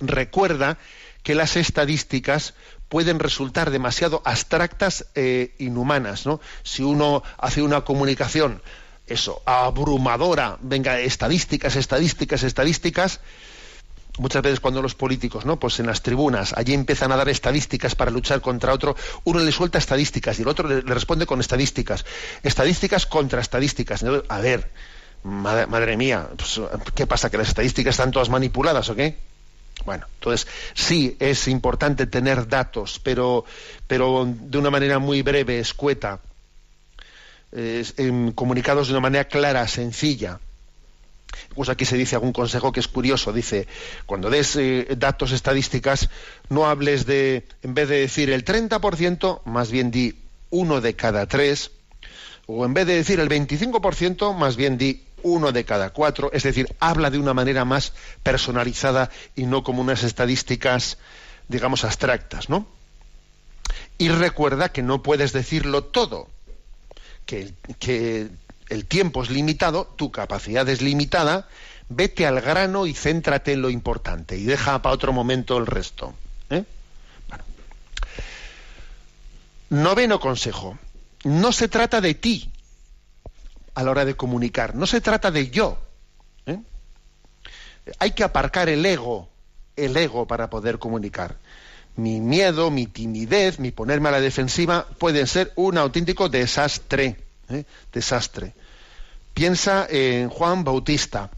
recuerda que las estadísticas pueden resultar demasiado abstractas e inhumanas. ¿no? Si uno hace una comunicación, eso, abrumadora, venga, estadísticas, estadísticas, estadísticas, muchas veces cuando los políticos, ¿no? Pues en las tribunas, allí empiezan a dar estadísticas para luchar contra otro, uno le suelta estadísticas y el otro le, responde con estadísticas. Estadísticas contra estadísticas. A ver, madre, mía, pues, ¿qué pasa? ¿Que las estadísticas están todas manipuladas o qué? Bueno, entonces sí es importante tener datos, pero, pero de una manera muy breve, escueta, comunicados de una manera clara, sencilla pues aquí se dice algún consejo que es curioso. Dice, cuando des eh, datos estadísticas, no hables de, en vez de decir el 30%, más bien di uno de cada tres, o en vez de decir el 25%, más bien di uno de cada cuatro, es decir, habla de una manera más personalizada y no como unas estadísticas, digamos, abstractas, ¿no? Y recuerda que no puedes decirlo todo, que, el tiempo es limitado, tu capacidad es limitada, vete al grano y céntrate en lo importante y deja para otro momento el resto. ¿eh? Noveno consejo. No se trata de ti a la hora de comunicar, no se trata de yo. ¿eh? Hay que aparcar el ego, el ego para poder comunicar. Mi miedo, mi timidez, mi ponerme a la defensiva pueden ser un auténtico desastre. ¿eh? desastre. Piensa en Juan Bautista.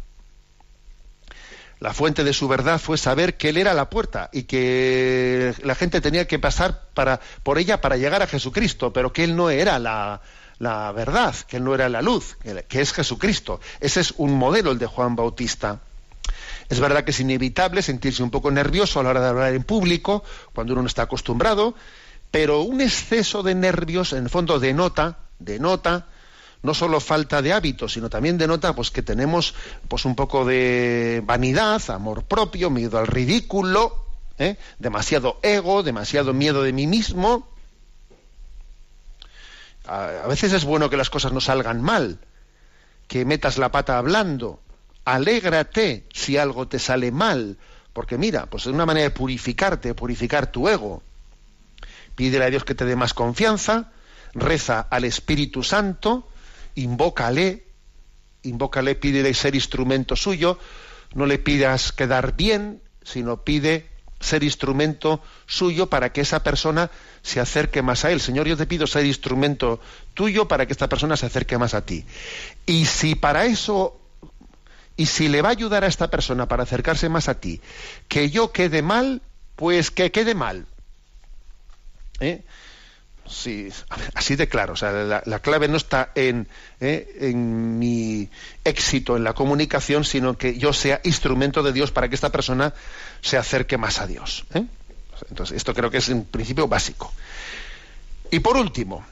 La fuente de su verdad fue saber que él era la puerta y que la gente tenía que pasar por ella para llegar a Jesucristo, pero que él no era la, la verdad, que él no era la luz, que es Jesucristo. Ese es un modelo el de Juan Bautista. Es verdad que es inevitable sentirse un poco nervioso a la hora de hablar en público, cuando uno no está acostumbrado, pero un exceso de nervios en el fondo denota denota no solo falta de hábito, sino también denota pues que tenemos pues un poco de vanidad, amor propio, miedo al ridículo, ¿eh? demasiado ego, demasiado miedo de mí mismo. A, veces es bueno que las cosas no salgan mal, que metas la pata hablando. Alégrate si algo te sale mal, porque mira, pues es una manera de purificarte, purificar tu ego. Pídele a Dios que te dé más confianza, reza al Espíritu Santo, invócale, invócale, pídele ser instrumento suyo, no le pidas quedar bien, sino pide ser instrumento suyo para que esa persona se acerque más a él. Señor, yo te pido ser instrumento tuyo para que esta persona se acerque más a ti. Y si para eso, y si le va a ayudar a esta persona para acercarse más a ti, que yo quede mal, pues que quede mal. ¿Eh? Sí, así de claro. O sea, la, clave no está en, ¿eh? en mi éxito en la comunicación, sino que yo sea instrumento de Dios para que esta persona se acerque más a Dios. ¿eh? Entonces, esto creo que es un principio básico. Y por último,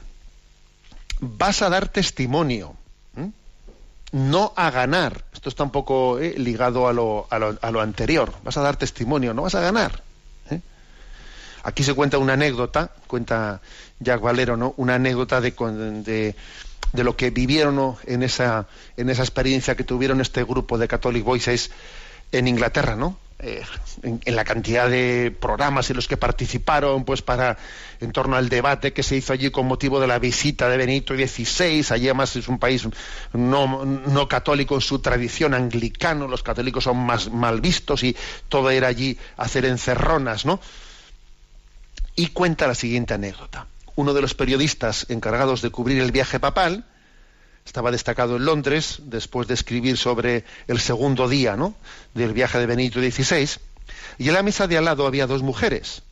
vas a dar testimonio, no a ganar. Esto está un poco ¿eh? ligado a lo, a, lo, a lo, anterior. Vas a dar testimonio, no vas a ganar. Aquí se cuenta una anécdota, cuenta Jack Valero, ¿no? Una anécdota de, de, de lo que vivieron en, esa, en esa experiencia que tuvieron este grupo de Catholic Voices en Inglaterra, ¿no? Eh, en, la cantidad de programas en los que participaron, pues para en torno al debate que se hizo allí con motivo de la visita de Benito XVI. Allí además es un país no, no católico en su tradición anglicano, los católicos son más mal vistos y todo era allí hacer encerronas, ¿no? Y cuenta la siguiente anécdota. Uno de los periodistas encargados de cubrir el viaje papal estaba destacado en Londres después de escribir sobre el segundo día ¿no? del viaje de Benito XVI. Y en la mesa de al lado había dos mujeres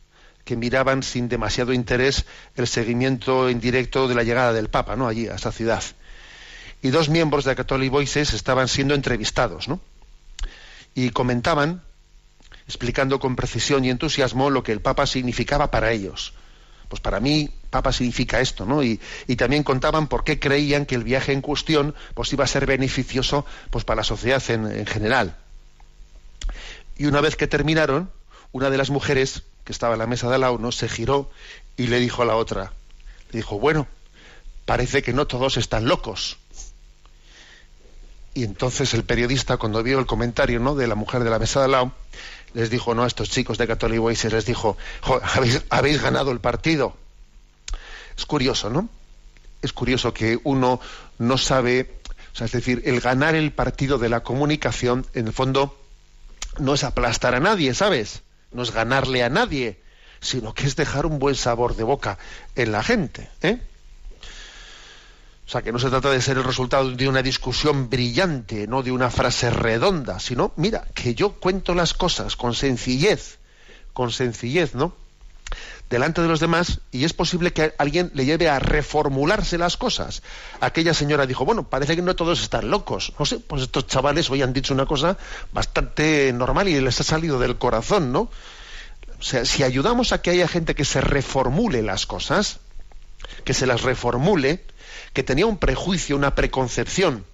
que miraban sin demasiado interés el seguimiento en directo de la llegada del Papa, ¿no? Allí, a esa ciudad. Y dos miembros de Catholic Voices estaban siendo entrevistados, ¿no? Y comentaban explicando con precisión y entusiasmo lo que el Papa significaba para ellos. Pues para mí, Papa significa esto, ¿no? Y, también contaban por qué creían que el viaje en cuestión pues iba a ser beneficioso pues para la sociedad en, general. Y una vez que terminaron, una de las mujeres que estaba en la mesa de al lado se giró y le dijo a la otra, le dijo, bueno, parece que no todos están locos. Y entonces el periodista, cuando vio el comentario ¿no? de la mujer de la mesa de al lado, les dijo, no, a estos chicos de Catholic Voices, les dijo, habéis, habéis ganado el partido. Es curioso, ¿no? Es curioso que uno no sabe, o sea, es decir, el ganar el partido de la comunicación, en el fondo, no es aplastar a nadie, ¿sabes? No es ganarle a nadie, sino que es dejar un buen sabor de boca en la gente, ¿eh? O sea, que no se trata de ser el resultado de una discusión brillante, no de una frase redonda, sino, mira, que yo cuento las cosas con sencillez, con sencillez, ¿no? Delante de los demás, y es posible que alguien le lleve a reformularse las cosas. Aquella señora dijo, bueno, parece que no todos están locos. No sé, pues estos chavales hoy han dicho una cosa bastante normal y les ha salido del corazón, ¿no? O sea, si ayudamos a que haya gente que se reformule las cosas, que se las reformule, que tenía un prejuicio, una preconcepción,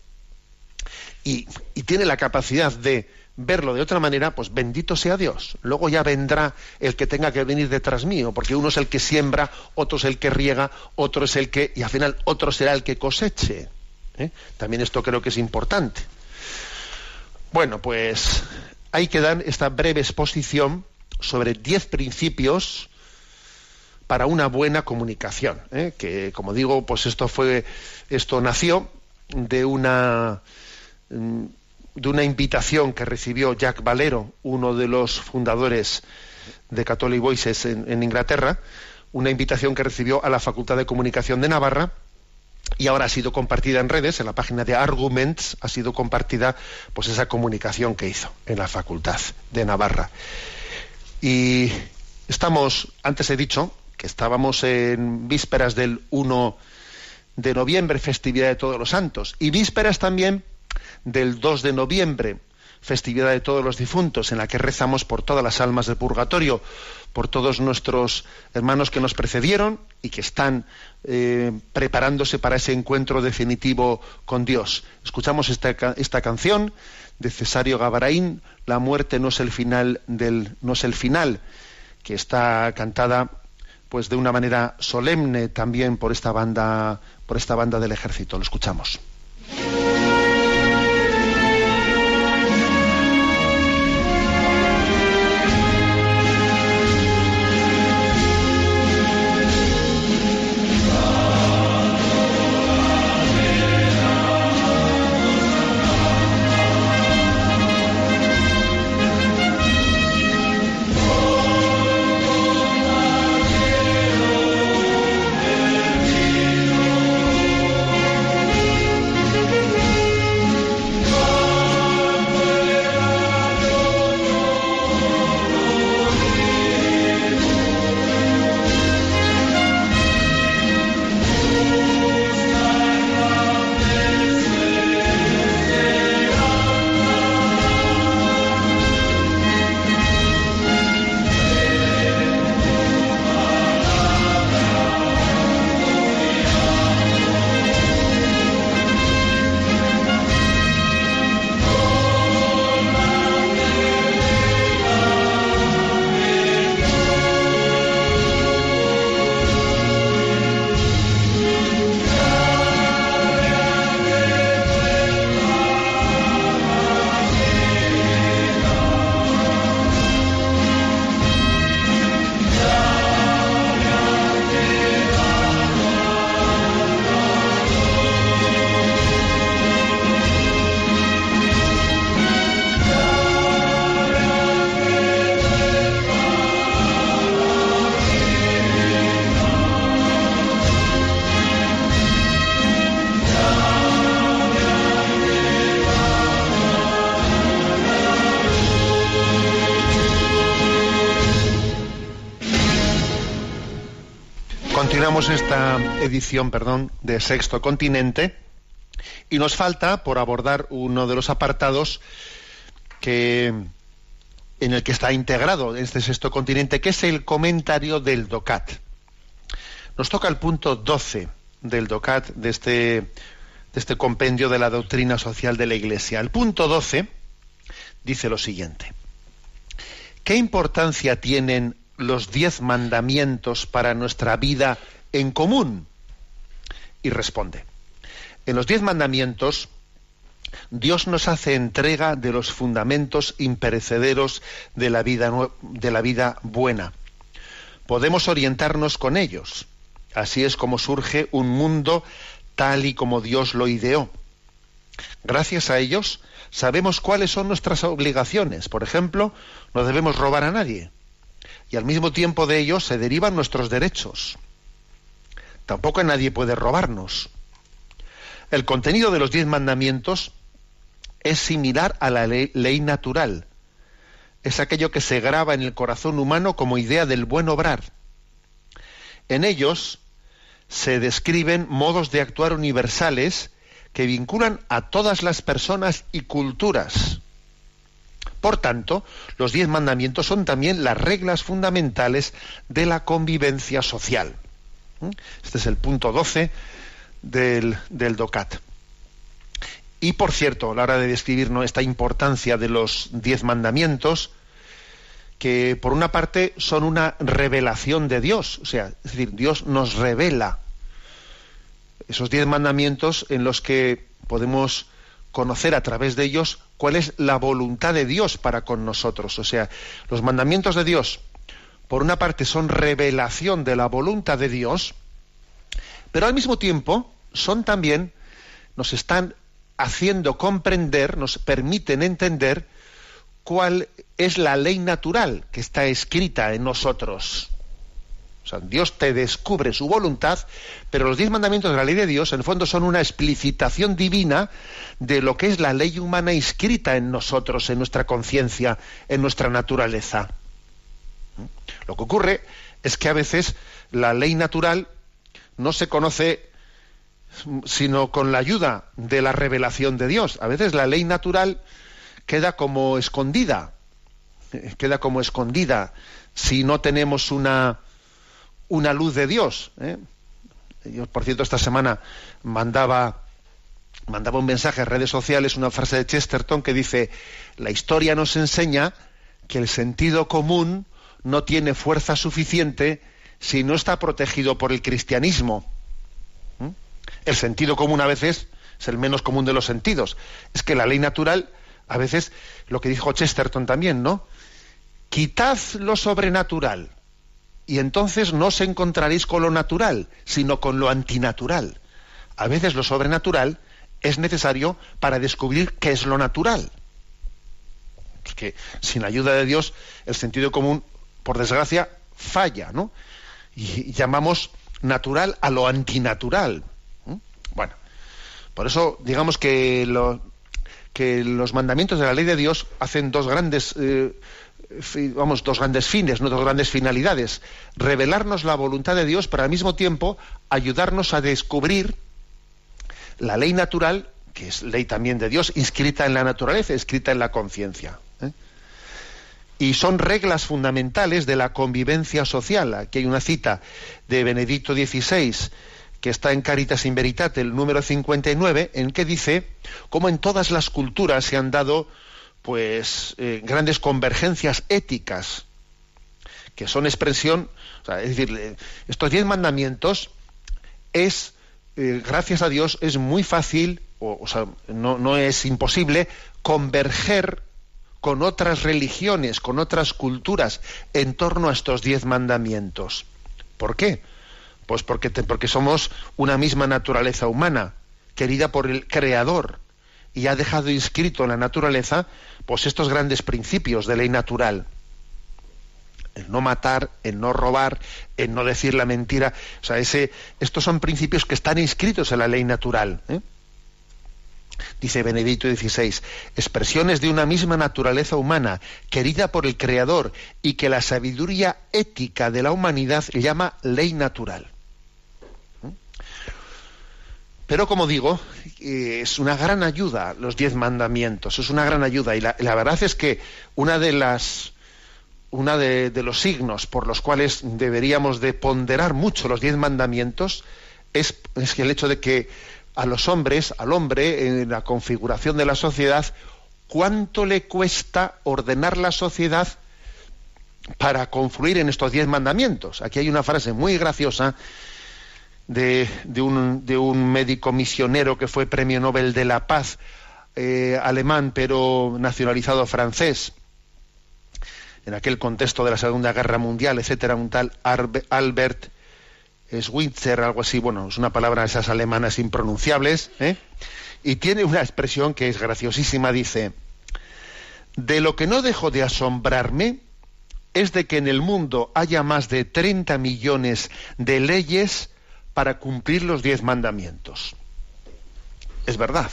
y, tiene la capacidad de verlo de otra manera, pues bendito sea Dios. Luego ya vendrá el que tenga que venir detrás mío, porque uno es el que siembra, otro es el que riega, otro es el que, y al final otro será el que coseche. ¿eh? También esto creo que es importante. Bueno, pues ahí quedan esta breve exposición sobre diez principios para una buena comunicación. ¿eh? Que, como digo, pues esto fue, esto nació de una mm, de una invitación que recibió Jack Valero, uno de los fundadores de Catholic Voices en, Inglaterra, una invitación que recibió a la Facultad de Comunicación de Navarra y ahora ha sido compartida en redes, en la página de Arguments ha sido compartida pues esa comunicación que hizo en la Facultad de Navarra. Y estamos, antes he dicho, que estábamos en vísperas del 1 de noviembre, festividad de todos los santos, y vísperas también del 2 de noviembre, festividad de todos los difuntos, en la que rezamos por todas las almas del purgatorio, por todos nuestros hermanos que nos precedieron y que están eh, preparándose para ese encuentro definitivo con Dios. Escuchamos esta, esta canción de Cesario Gabaraín, La muerte no es el final del, no es el final, que está cantada pues de una manera solemne también por esta banda, por esta banda del ejército. Lo escuchamos. Continuamos esta edición, perdón, de Sexto Continente y nos falta por abordar uno de los apartados que en el que está integrado este Sexto Continente, que es el comentario del DOCAT. Nos toca el punto 12 del DOCAT de este, de este compendio de la doctrina social de la Iglesia. El punto 12 dice lo siguiente. ¿Qué importancia tienen los diez mandamientos para nuestra vida en común? Y responde, en los diez mandamientos Dios nos hace entrega de los fundamentos imperecederos de la vida, de la vida buena. Podemos orientarnos con ellos. Así es como surge un mundo tal y como Dios lo ideó. Gracias a ellos sabemos cuáles son nuestras obligaciones. Por ejemplo, no debemos robar a nadie. Y al mismo tiempo de ello se derivan nuestros derechos. Tampoco nadie puede robarnos. El contenido de los diez mandamientos es similar a la ley, ley, natural. Es aquello que se graba en el corazón humano como idea del buen obrar. En ellos se describen modos de actuar universales que vinculan a todas las personas y culturas. Por tanto, los diez mandamientos son también las reglas fundamentales de la convivencia social. ¿Mm? Este es el punto 12 del, del DOCAT. Y por cierto, a la hora de describir esta importancia de los diez mandamientos, que por una parte son una revelación de Dios, o sea, es decir, Dios nos revela esos diez mandamientos en los que podemos conocer a través de ellos cuál es la voluntad de Dios para con nosotros. O sea, los mandamientos de Dios, por una parte, son revelación de la voluntad de Dios, pero al mismo tiempo son también, nos están haciendo comprender, nos permiten entender cuál es la ley natural que está escrita en nosotros. O sea, Dios te descubre su voluntad, pero los diez mandamientos de la ley de Dios, en el fondo, son una explicitación divina de lo que es la ley humana escrita en nosotros, en nuestra conciencia, en nuestra naturaleza. Lo que ocurre es que a veces la ley natural no se conoce sino con la ayuda de la revelación de Dios. A veces la ley natural queda como escondida, queda como escondida si no tenemos una, una luz de Dios. ¿eh? Yo, por cierto, esta semana mandaba, mandaba un mensaje en redes sociales, una frase de Chesterton que dice, la historia nos enseña que el sentido común no tiene fuerza suficiente si no está protegido por el cristianismo. El sentido común a veces es el menos común de los sentidos. Es que la ley natural, a veces, lo que dijo Chesterton también, ¿no? Quitad lo sobrenatural y entonces no os encontraréis con lo natural, sino con lo antinatural. A veces lo sobrenatural es necesario para descubrir qué es lo natural. Porque sin ayuda de Dios el sentido común, por desgracia, falla, ¿no? Y llamamos natural a lo antinatural. Bueno, por eso digamos que, los mandamientos de la ley de Dios hacen dos grandes, eh, vamos, dos grandes fines, no dos grandes finalidades. Revelarnos la voluntad de Dios, pero al mismo tiempo ayudarnos a descubrir la ley natural, que es ley también de Dios, inscrita en la naturaleza, escrita en la conciencia. Y son reglas fundamentales de la convivencia social. Aquí hay una cita de Benedicto XVI que está en Caritas in Veritate, el número 59, en que dice cómo en todas las culturas se han dado pues eh, grandes convergencias éticas que son expresión, es decir, estos diez mandamientos es, eh, gracias a Dios, es muy fácil, o, sea, no, no es imposible, converger con otras religiones, con otras culturas en torno a estos diez mandamientos. ¿Por qué? Pues porque, porque somos una misma naturaleza humana, querida por el Creador, y ha dejado inscrito en la naturaleza pues estos grandes principios de ley natural. El no matar, el no robar, el no decir la mentira. O sea, ese, estos son principios que están inscritos en la ley natural. ¿eh? Dice Benedicto XVI, expresiones de una misma naturaleza humana, querida por el Creador, y que la sabiduría ética de la humanidad llama ley natural. Pero como digo, eh, es una gran ayuda los diez mandamientos, es una gran ayuda. Y la, verdad es que una de las una de, los signos por los cuales deberíamos de ponderar mucho los diez mandamientos es, es el hecho de que a los hombres, al hombre, en la configuración de la sociedad, cuánto le cuesta ordenar la sociedad para confluir en estos diez mandamientos. Aquí hay una frase muy graciosa de, un, médico misionero que fue premio Nobel de la Paz, eh, alemán, pero nacionalizado francés, en aquel contexto de la Segunda Guerra Mundial, etcétera, un tal Albert Schweitzer, algo así, bueno, es una palabra esas alemanas impronunciables, ¿eh? y tiene una expresión que es graciosísima, dice, de lo que no dejo de asombrarme es de que en el mundo haya más de 30 millones de leyes para cumplir los diez mandamientos. Es verdad,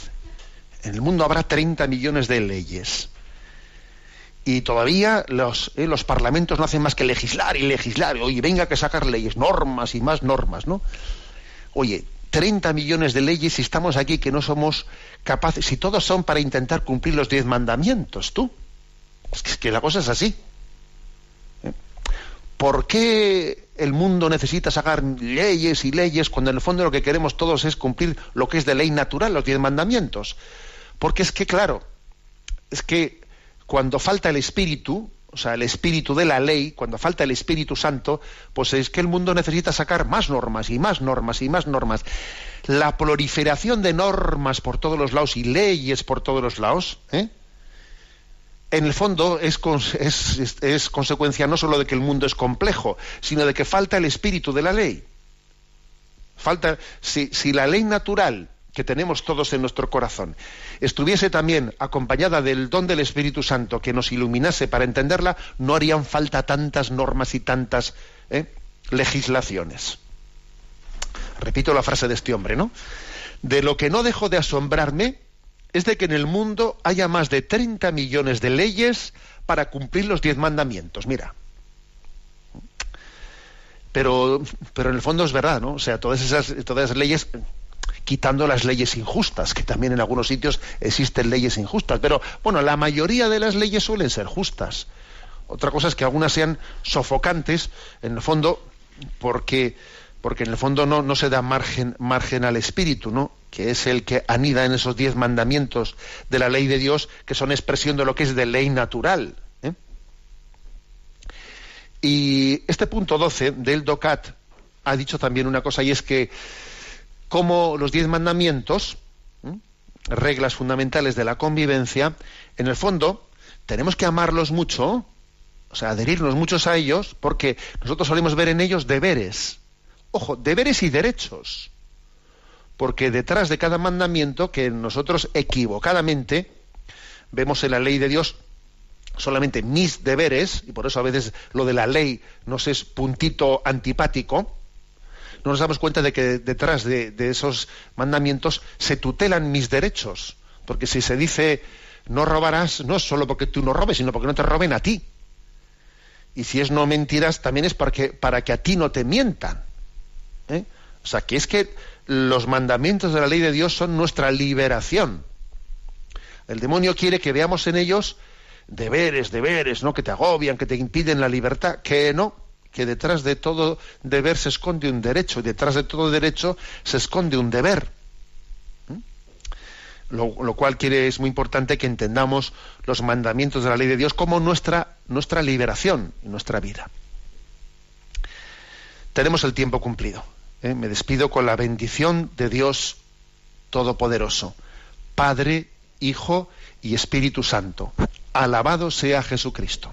en el mundo habrá 30 millones de leyes. Y todavía los, eh, los parlamentos no hacen más que legislar y legislar. Oye, venga que sacar leyes, normas y más normas, ¿no? Oye, 30 millones de leyes y estamos aquí que no somos capaces, si todos son para intentar cumplir los diez mandamientos, tú. Es que, la cosa es así. ¿Eh? ¿Por qué el mundo necesita sacar leyes y leyes cuando en el fondo lo que queremos todos es cumplir lo que es de ley natural, los diez mandamientos? Porque es que, claro, es que cuando falta el espíritu, o sea, el espíritu de la ley, cuando falta el Espíritu Santo, pues es que el mundo necesita sacar más normas y más normas y más normas. La proliferación de normas por todos los lados y leyes por todos los lados, ¿eh? en el fondo es, consecuencia no solo de que el mundo es complejo, sino de que falta el espíritu de la ley. Falta, si la ley natural que tenemos todos en nuestro corazón, estuviese también acompañada del don del Espíritu Santo que nos iluminase para entenderla, no harían falta tantas normas y tantas ¿eh? legislaciones. Repito la frase de este hombre, ¿no? De lo que no dejo de asombrarme es de que en el mundo haya más de 30 millones de leyes para cumplir los diez mandamientos. Mira. Pero, pero en el fondo es verdad, ¿no? O sea, todas esas, todas esas leyes quitando las leyes injustas, que también en algunos sitios existen leyes injustas, pero bueno, la mayoría de las leyes suelen ser justas. Otra cosa es que algunas sean sofocantes, en el fondo, porque, porque en el fondo no, no se da margen, margen al espíritu, ¿no? que es el que anida en esos diez mandamientos de la ley de Dios, que son expresión de lo que es de ley natural. ¿eh? Y este punto 12 del DOCAT ha dicho también una cosa, y es que como los diez mandamientos, reglas fundamentales de la convivencia, en el fondo tenemos que amarlos mucho, o sea, adherirnos muchos a ellos, porque nosotros solemos ver en ellos deberes. Ojo, deberes y derechos. Porque detrás de cada mandamiento que nosotros equivocadamente vemos en la ley de Dios solamente mis deberes, y por eso a veces lo de la ley nos es puntito antipático, no nos damos cuenta de que detrás de, esos mandamientos se tutelan mis derechos. Porque si se dice no robarás, no es solo porque tú no robes, sino porque no te roben a ti. Y si es no mentirás, también es para que, para que a ti no te mientan. ¿eh? O sea, que es que los mandamientos de la ley de Dios son nuestra liberación. El demonio quiere que veamos en ellos deberes, deberes, ¿no? Que te agobian, que te impiden la libertad, que no, que detrás de todo deber se esconde un derecho, y detrás de todo derecho se esconde un deber. ¿Mm? Lo, cual quiere, es muy importante que entendamos los mandamientos de la ley de Dios como nuestra, nuestra liberación nuestra vida. Tenemos el tiempo cumplido. ¿eh? Me despido con la bendición de Dios Todopoderoso, Padre, Hijo y Espíritu Santo. Alabado sea Jesucristo.